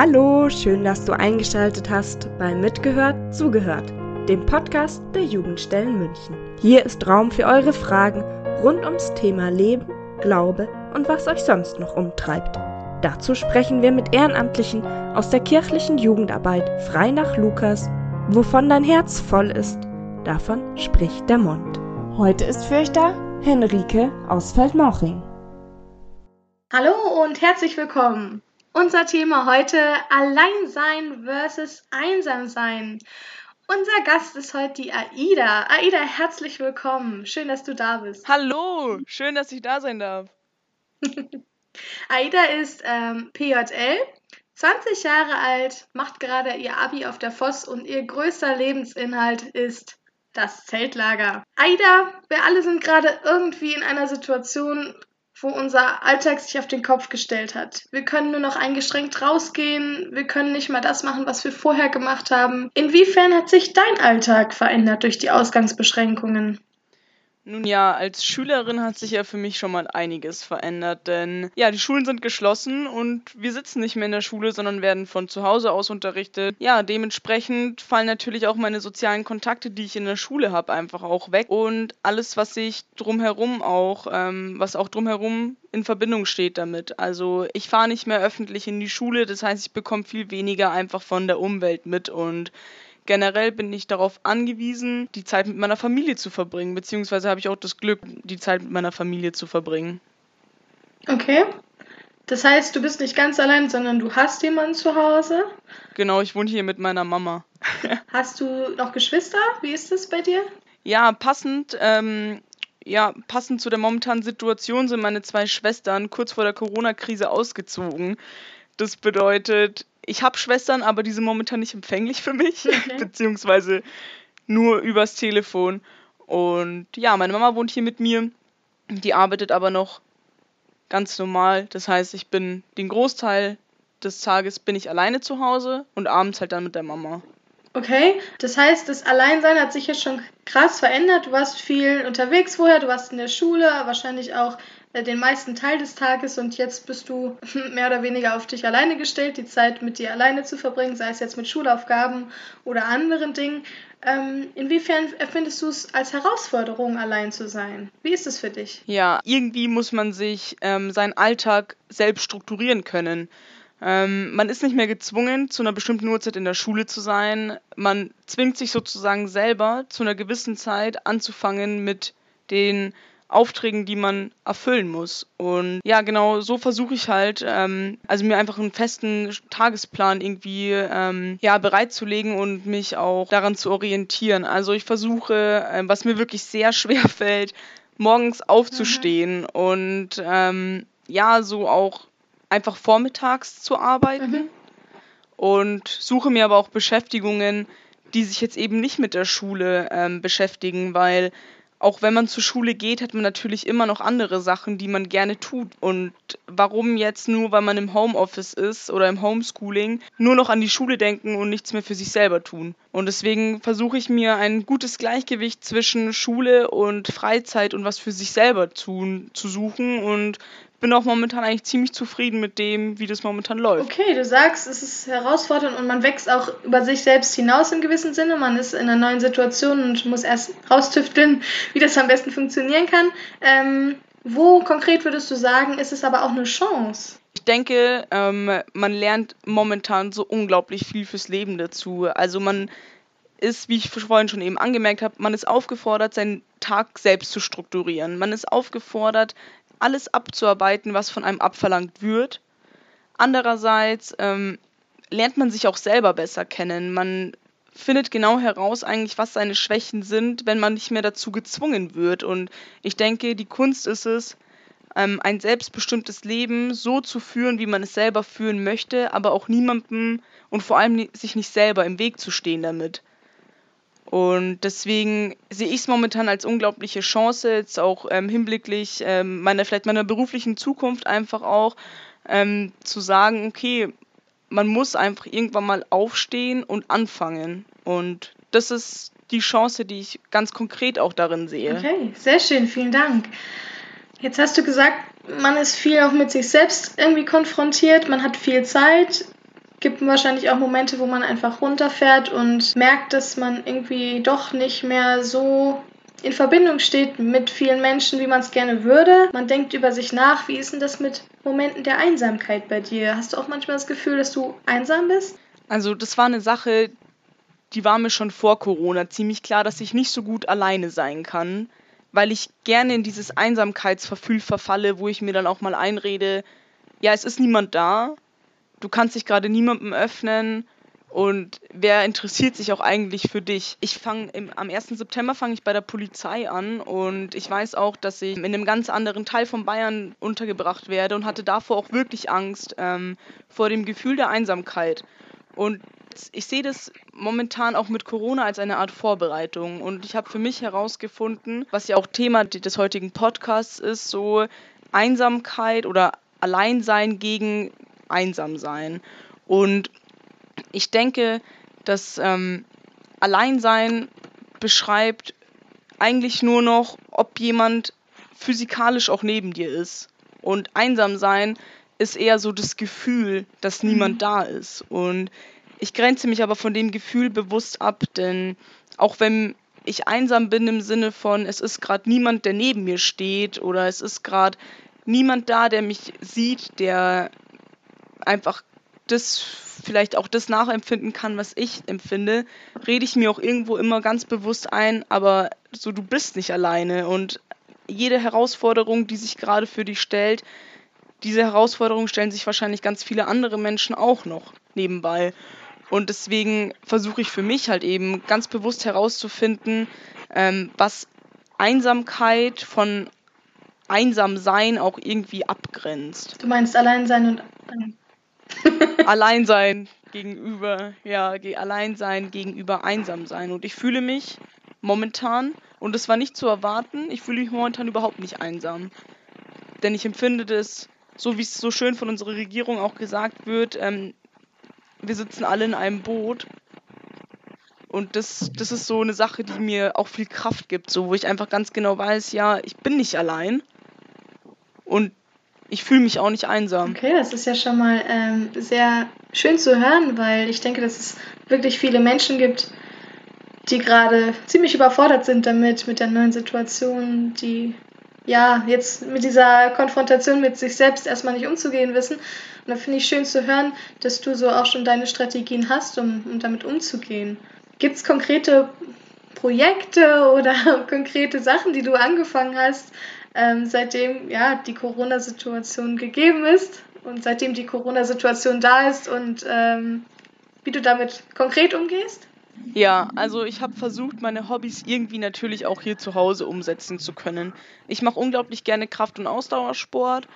Hallo, schön, dass du eingeschaltet hast bei Mitgehört, Zugehört, dem Podcast der Jugendstellen München. Hier ist Raum für eure Fragen rund ums Thema Leben, Glaube und was euch sonst noch umtreibt. Dazu sprechen wir mit Ehrenamtlichen aus der kirchlichen Jugendarbeit frei nach Lukas. Wovon dein Herz voll ist, davon spricht der Mund. Heute ist für euch da Henrike aus Feldmauching. Hallo und herzlich willkommen. Unser Thema heute Alleinsein versus Einsamsein. Unser Gast ist heute die Aida. Aida, herzlich willkommen. Schön, dass du da bist. Hallo, schön, dass ich da sein darf. Aida ist ähm, PJL, 20 Jahre alt, macht gerade ihr Abi auf der Voss und ihr größter Lebensinhalt ist das Zeltlager. Aida, wir alle sind gerade irgendwie in einer Situation, wo unser Alltag sich auf den Kopf gestellt hat. Wir können nur noch eingeschränkt rausgehen, wir können nicht mal das machen, was wir vorher gemacht haben. Inwiefern hat sich dein Alltag verändert durch die Ausgangsbeschränkungen? Nun ja, als Schülerin hat sich ja für mich schon mal einiges verändert, denn ja, die Schulen sind geschlossen und wir sitzen nicht mehr in der Schule, sondern werden von zu Hause aus unterrichtet. Ja, dementsprechend fallen natürlich auch meine sozialen Kontakte, die ich in der Schule habe, einfach auch weg und alles, was sich drumherum auch, ähm, was auch drumherum in Verbindung steht damit. Also ich fahre nicht mehr öffentlich in die Schule, das heißt, ich bekomme viel weniger einfach von der Umwelt mit und generell bin ich darauf angewiesen, die Zeit mit meiner Familie zu verbringen, beziehungsweise habe ich auch das Glück, die Zeit mit meiner Familie zu verbringen. Okay. Das heißt, du bist nicht ganz allein, sondern du hast jemanden zu Hause? Genau, ich wohne hier mit meiner Mama. hast du noch Geschwister? Wie ist das bei dir? Ja, passend ähm, ja, passend zu der momentanen Situation sind meine zwei Schwestern kurz vor der Corona-Krise ausgezogen. Das bedeutet, ich habe Schwestern, aber die sind momentan nicht empfänglich für mich, okay. beziehungsweise nur übers Telefon. Und ja, meine Mama wohnt hier mit mir, die arbeitet aber noch ganz normal. Das heißt, ich bin den Großteil des Tages bin ich alleine zu Hause und abends halt dann mit der Mama. Okay, das heißt, das Alleinsein hat sich jetzt schon krass verändert. Du warst viel unterwegs vorher, du warst in der Schule, wahrscheinlich auch den meisten Teil des Tages und jetzt bist du mehr oder weniger auf dich alleine gestellt, die Zeit mit dir alleine zu verbringen, sei es jetzt mit Schulaufgaben oder anderen Dingen. Ähm, inwiefern empfindest du es als Herausforderung, allein zu sein? Wie ist es für dich? Ja, irgendwie muss man sich ähm, seinen Alltag selbst strukturieren können. Ähm, man ist nicht mehr gezwungen, zu einer bestimmten Uhrzeit in der Schule zu sein. Man zwingt sich sozusagen selber zu einer gewissen Zeit anzufangen mit den Aufträgen, die man erfüllen muss. Und ja, genau so versuche ich halt, ähm, also mir einfach einen festen Tagesplan irgendwie ähm, ja, bereitzulegen und mich auch daran zu orientieren. Also ich versuche, äh, was mir wirklich sehr schwer fällt, morgens aufzustehen mhm. und ähm, ja, so auch einfach vormittags zu arbeiten. Mhm. Und suche mir aber auch Beschäftigungen, die sich jetzt eben nicht mit der Schule ähm, beschäftigen, weil auch wenn man zur Schule geht, hat man natürlich immer noch andere Sachen, die man gerne tut. Und warum jetzt nur, weil man im Homeoffice ist oder im Homeschooling, nur noch an die Schule denken und nichts mehr für sich selber tun? Und deswegen versuche ich mir ein gutes Gleichgewicht zwischen Schule und Freizeit und was für sich selber tun zu suchen und bin auch momentan eigentlich ziemlich zufrieden mit dem, wie das momentan läuft. Okay, du sagst, es ist herausfordernd und man wächst auch über sich selbst hinaus im gewissen Sinne. Man ist in einer neuen Situation und muss erst raustüfteln, wie das am besten funktionieren kann. Ähm, wo konkret würdest du sagen, ist es aber auch eine Chance? Ich denke, ähm, man lernt momentan so unglaublich viel fürs Leben dazu. Also man ist, wie ich vorhin schon eben angemerkt habe, man ist aufgefordert, seinen Tag selbst zu strukturieren. Man ist aufgefordert, alles abzuarbeiten, was von einem abverlangt wird. Andererseits ähm, lernt man sich auch selber besser kennen. Man findet genau heraus eigentlich, was seine Schwächen sind, wenn man nicht mehr dazu gezwungen wird. Und ich denke, die Kunst ist es, ähm, ein selbstbestimmtes Leben so zu führen, wie man es selber führen möchte, aber auch niemandem und vor allem sich nicht selber im Weg zu stehen damit. Und deswegen sehe ich es momentan als unglaubliche Chance, jetzt auch ähm, hinblicklich ähm, meiner, vielleicht meiner beruflichen Zukunft einfach auch ähm, zu sagen, okay, man muss einfach irgendwann mal aufstehen und anfangen. Und das ist die Chance, die ich ganz konkret auch darin sehe. Okay, sehr schön, vielen Dank. Jetzt hast du gesagt, man ist viel auch mit sich selbst irgendwie konfrontiert, man hat viel Zeit. Gibt wahrscheinlich auch Momente, wo man einfach runterfährt und merkt, dass man irgendwie doch nicht mehr so in Verbindung steht mit vielen Menschen, wie man es gerne würde. Man denkt über sich nach. Wie ist denn das mit Momenten der Einsamkeit bei dir? Hast du auch manchmal das Gefühl, dass du einsam bist? Also das war eine Sache, die war mir schon vor Corona ziemlich klar, dass ich nicht so gut alleine sein kann, weil ich gerne in dieses Einsamkeitsverfühl verfalle, wo ich mir dann auch mal einrede, ja, es ist niemand da du kannst dich gerade niemandem öffnen und wer interessiert sich auch eigentlich für dich? Ich fange am 1. September fange ich bei der Polizei an und ich weiß auch, dass ich in einem ganz anderen Teil von Bayern untergebracht werde und hatte davor auch wirklich Angst ähm, vor dem Gefühl der Einsamkeit. Und ich sehe das momentan auch mit Corona als eine Art Vorbereitung. Und ich habe für mich herausgefunden, was ja auch Thema des heutigen Podcasts ist, so Einsamkeit oder Alleinsein gegen einsam sein. Und ich denke, dass ähm, Alleinsein beschreibt eigentlich nur noch, ob jemand physikalisch auch neben dir ist. Und einsam sein ist eher so das Gefühl, dass niemand mhm. da ist. Und ich grenze mich aber von dem Gefühl bewusst ab, denn auch wenn ich einsam bin im Sinne von, es ist gerade niemand, der neben mir steht oder es ist gerade niemand da, der mich sieht, der einfach das vielleicht auch das nachempfinden kann, was ich empfinde, rede ich mir auch irgendwo immer ganz bewusst ein, aber so du bist nicht alleine und jede Herausforderung, die sich gerade für dich stellt, diese Herausforderung stellen sich wahrscheinlich ganz viele andere Menschen auch noch nebenbei. Und deswegen versuche ich für mich halt eben ganz bewusst herauszufinden, ähm, was Einsamkeit von Einsamsein auch irgendwie abgrenzt. Du meinst Alleinsein und Alleinsein gegenüber, ja, Alleinsein gegenüber Einsamsein. Und ich fühle mich momentan, und das war nicht zu erwarten, ich fühle mich momentan überhaupt nicht einsam. Denn ich empfinde das, so wie es so schön von unserer Regierung auch gesagt wird, ähm, wir sitzen alle in einem Boot. Und das, das ist so eine Sache, die mir auch viel Kraft gibt, so wo ich einfach ganz genau weiß, ja, ich bin nicht allein. Und ich fühle mich auch nicht einsam. Okay, das ist ja schon mal ähm, sehr schön zu hören, weil ich denke, dass es wirklich viele Menschen gibt, die gerade ziemlich überfordert sind damit, mit der neuen Situation, die ja jetzt mit dieser Konfrontation mit sich selbst erstmal nicht umzugehen wissen. Und da finde ich schön zu hören, dass du so auch schon deine Strategien hast, um, um damit umzugehen. Gibt es konkrete Projekte oder konkrete Sachen, die du angefangen hast, ähm, seitdem ja die Corona-Situation gegeben ist und seitdem die Corona-Situation da ist und ähm, wie du damit konkret umgehst? Ja, also ich habe versucht, meine Hobbys irgendwie natürlich auch hier zu Hause umsetzen zu können. Ich mache unglaublich gerne Kraft- und Ausdauersport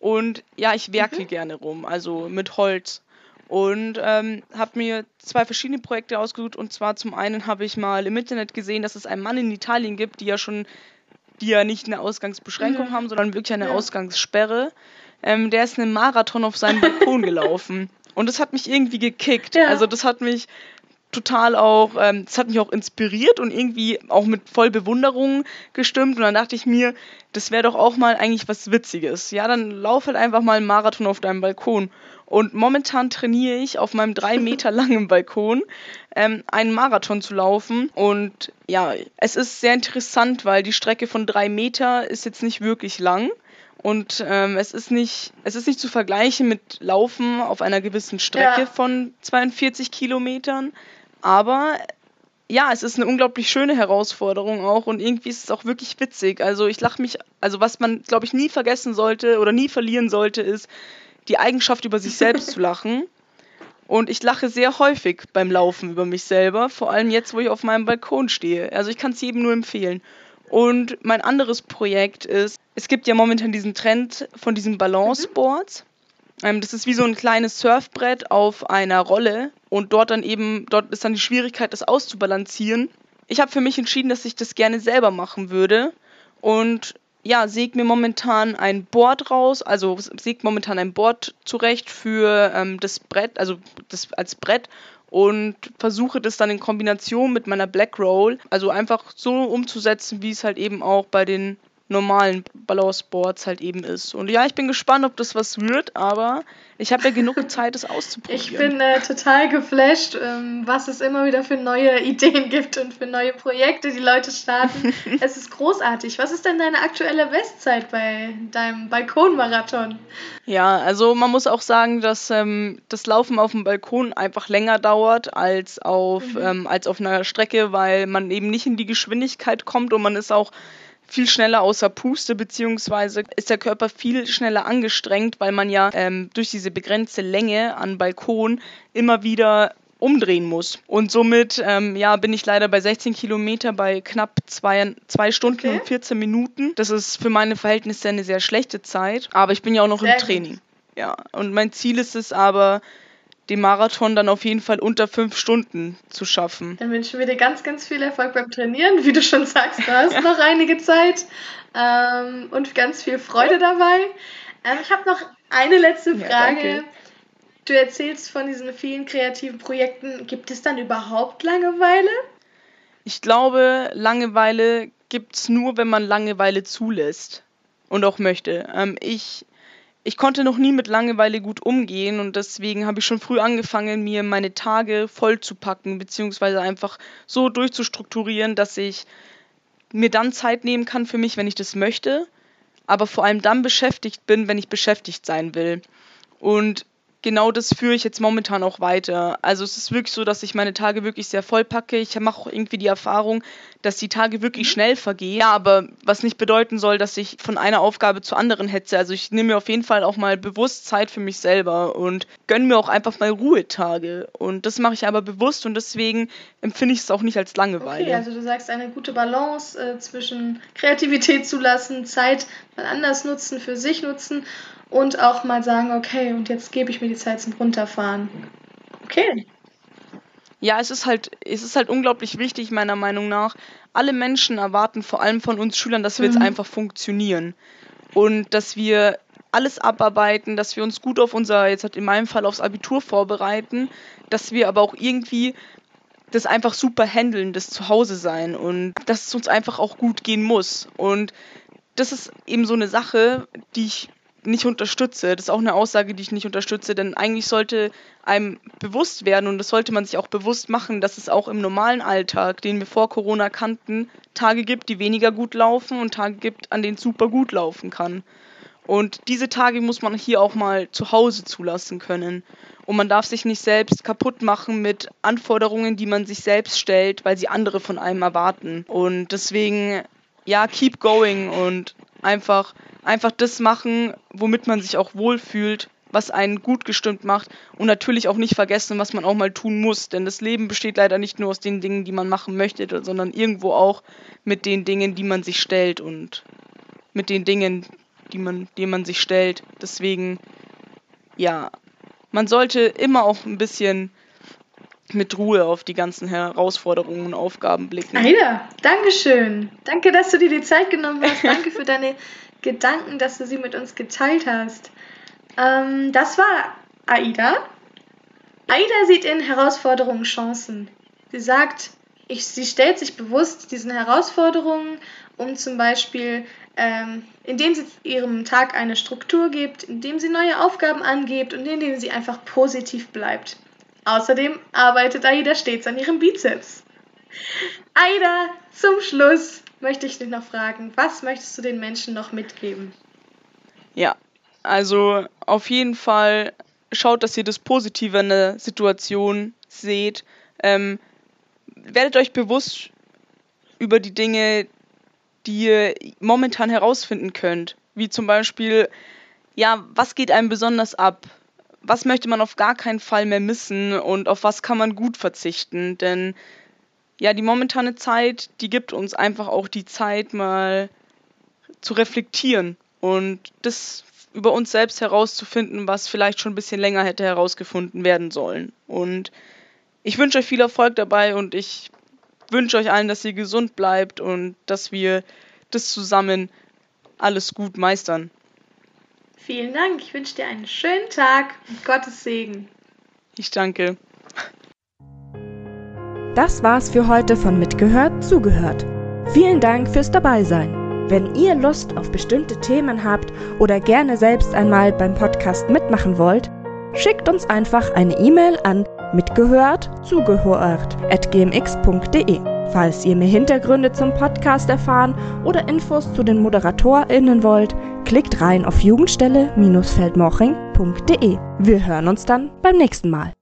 und ja, ich werkel mhm. gerne rum, also mit Holz. Und ähm, habe mir zwei verschiedene Projekte ausgesucht. Und zwar zum einen habe ich mal im Internet gesehen, dass es einen Mann in Italien gibt, die ja schon die ja nicht eine Ausgangsbeschränkung mhm. haben, sondern wirklich eine ja. Ausgangssperre. Ähm, der ist einen Marathon auf seinem Balkon gelaufen. Und das hat mich irgendwie gekickt. Ja. Also das hat mich total auch, ähm, das hat mich auch inspiriert und irgendwie auch mit voll Bewunderung gestimmt. Und dann dachte ich mir, das wäre doch auch mal eigentlich was Witziges. Ja, dann lauf halt einfach mal einen Marathon auf deinem Balkon. Und momentan trainiere ich auf meinem drei Meter langen Balkon ähm, einen Marathon zu laufen. Und ja, es ist sehr interessant, weil die Strecke von drei Meter ist jetzt nicht wirklich lang. Und ähm, es, ist nicht, es ist nicht zu vergleichen mit Laufen auf einer gewissen Strecke ja. von 42 Kilometern. Aber ja, es ist eine unglaublich schöne Herausforderung auch und irgendwie ist es auch wirklich witzig. Also ich lache mich, also was man, glaube ich, nie vergessen sollte oder nie verlieren sollte, ist die Eigenschaft, über sich selbst zu lachen. Und ich lache sehr häufig beim Laufen über mich selber, vor allem jetzt, wo ich auf meinem Balkon stehe. Also ich kann es jedem nur empfehlen. Und mein anderes Projekt ist, es gibt ja momentan diesen Trend von diesen Balanceboards. Ähm, das ist wie so ein kleines Surfbrett auf einer Rolle und dort dann eben, dort ist dann die Schwierigkeit, das auszubalancieren. Ich habe für mich entschieden, dass ich das gerne selber machen würde und ja, säge mir momentan ein Board raus, also säge momentan ein Board zurecht für ähm, das Brett, also das als Brett und versuche das dann in Kombination mit meiner Black Roll, also einfach so umzusetzen, wie es halt eben auch bei den normalen Balanceboards halt eben ist. Und ja, ich bin gespannt, ob das was wird, aber ich habe ja genug Zeit, es auszuprobieren. Ich bin äh, total geflasht, ähm, was es immer wieder für neue Ideen gibt und für neue Projekte, die Leute starten. es ist großartig. Was ist denn deine aktuelle Bestzeit bei deinem Balkonmarathon? Ja, also man muss auch sagen, dass ähm, das Laufen auf dem Balkon einfach länger dauert als auf, mhm. ähm, als auf einer Strecke, weil man eben nicht in die Geschwindigkeit kommt und man ist auch viel schneller außer Puste, beziehungsweise ist der Körper viel schneller angestrengt, weil man ja ähm, durch diese begrenzte Länge an Balkon immer wieder umdrehen muss. Und somit ähm, ja, bin ich leider bei 16 Kilometer bei knapp zwei, zwei Stunden okay. und 14 Minuten. Das ist für meine Verhältnisse eine sehr schlechte Zeit, aber ich bin ja auch noch sehr im Training. Gut. Ja, und mein Ziel ist es aber, den Marathon dann auf jeden Fall unter fünf Stunden zu schaffen. Dann wünschen wir dir ganz, ganz viel Erfolg beim Trainieren. Wie du schon sagst, du hast noch einige Zeit ähm, und ganz viel Freude dabei. Ähm, ich habe noch eine letzte Frage. Ja, du erzählst von diesen vielen kreativen Projekten. Gibt es dann überhaupt Langeweile? Ich glaube, Langeweile gibt es nur, wenn man Langeweile zulässt und auch möchte. Ähm, ich ich konnte noch nie mit Langeweile gut umgehen und deswegen habe ich schon früh angefangen, mir meine Tage voll zu beziehungsweise einfach so durchzustrukturieren, dass ich mir dann Zeit nehmen kann für mich, wenn ich das möchte, aber vor allem dann beschäftigt bin, wenn ich beschäftigt sein will. Und genau das führe ich jetzt momentan auch weiter. Also es ist wirklich so, dass ich meine Tage wirklich sehr voll packe. Ich mache auch irgendwie die Erfahrung, dass die Tage wirklich mhm. schnell vergehen. Ja, aber was nicht bedeuten soll, dass ich von einer Aufgabe zur anderen hetze. Also ich nehme mir auf jeden Fall auch mal bewusst Zeit für mich selber und gönne mir auch einfach mal Ruhetage. Und das mache ich aber bewusst und deswegen empfinde ich es auch nicht als Langeweile. Okay, also du sagst eine gute Balance äh, zwischen Kreativität zulassen, Zeit mal anders nutzen, für sich nutzen und auch mal sagen, okay, und jetzt gebe ich mir die Zeit zum Runterfahren. Okay. Ja, es ist halt, es ist halt unglaublich wichtig, meiner Meinung nach. Alle Menschen erwarten vor allem von uns Schülern, dass wir mhm. jetzt einfach funktionieren. Und dass wir alles abarbeiten, dass wir uns gut auf unser, jetzt hat in meinem Fall aufs Abitur vorbereiten, dass wir aber auch irgendwie das einfach super handeln, das Zuhause sein und dass es uns einfach auch gut gehen muss. Und das ist eben so eine Sache, die ich nicht unterstütze. Das ist auch eine Aussage, die ich nicht unterstütze, denn eigentlich sollte einem bewusst werden und das sollte man sich auch bewusst machen, dass es auch im normalen Alltag, den wir vor Corona kannten, Tage gibt, die weniger gut laufen und Tage gibt, an denen es super gut laufen kann. Und diese Tage muss man hier auch mal zu Hause zulassen können. Und man darf sich nicht selbst kaputt machen mit Anforderungen, die man sich selbst stellt, weil sie andere von einem erwarten. Und deswegen, ja, keep going und einfach einfach das machen, womit man sich auch wohlfühlt, was einen gut gestimmt macht und natürlich auch nicht vergessen, was man auch mal tun muss, denn das Leben besteht leider nicht nur aus den Dingen, die man machen möchte, sondern irgendwo auch mit den Dingen, die man sich stellt und mit den Dingen, die man, die man sich stellt. Deswegen, ja, man sollte immer auch ein bisschen mit Ruhe auf die ganzen Herausforderungen und Aufgaben blicken. Aida, Dankeschön. Danke, dass du dir die Zeit genommen hast. Danke für deine Gedanken, dass du sie mit uns geteilt hast. Ähm, das war Aida. Aida sieht in Herausforderungen Chancen. Sie sagt, ich, sie stellt sich bewusst diesen Herausforderungen, um zum Beispiel, ähm, indem sie ihrem Tag eine Struktur gibt, indem sie neue Aufgaben angibt und indem sie einfach positiv bleibt. Außerdem arbeitet Aida stets an ihrem Bizeps. Aida, zum Schluss, möchte ich dich noch fragen, was möchtest du den Menschen noch mitgeben? Ja, also auf jeden Fall schaut, dass ihr das Positive in der Situation seht. Ähm, werdet euch bewusst über die Dinge, die ihr momentan herausfinden könnt. Wie zum Beispiel, ja, was geht einem besonders ab? Was möchte man auf gar keinen Fall mehr missen und auf was kann man gut verzichten? Denn ja, die momentane Zeit, die gibt uns einfach auch die Zeit, mal zu reflektieren und das über uns selbst herauszufinden, was vielleicht schon ein bisschen länger hätte herausgefunden werden sollen. Und ich wünsche euch viel Erfolg dabei und ich wünsche euch allen, dass ihr gesund bleibt und dass wir das zusammen alles gut meistern. Vielen Dank. Ich wünsche dir einen schönen Tag und Gottes Segen. Ich danke. Das war's für heute von Mitgehört, zugehört. Vielen Dank fürs Dabeisein. Wenn ihr Lust auf bestimmte Themen habt oder gerne selbst einmal beim Podcast mitmachen wollt, schickt uns einfach eine E-Mail an mitgehört zugehört at gmx.de. Falls ihr mehr Hintergründe zum Podcast erfahren oder Infos zu den ModeratorInnen wollt, klickt rein auf jugendstelle-feldmoching.de. Wir hören uns dann beim nächsten Mal.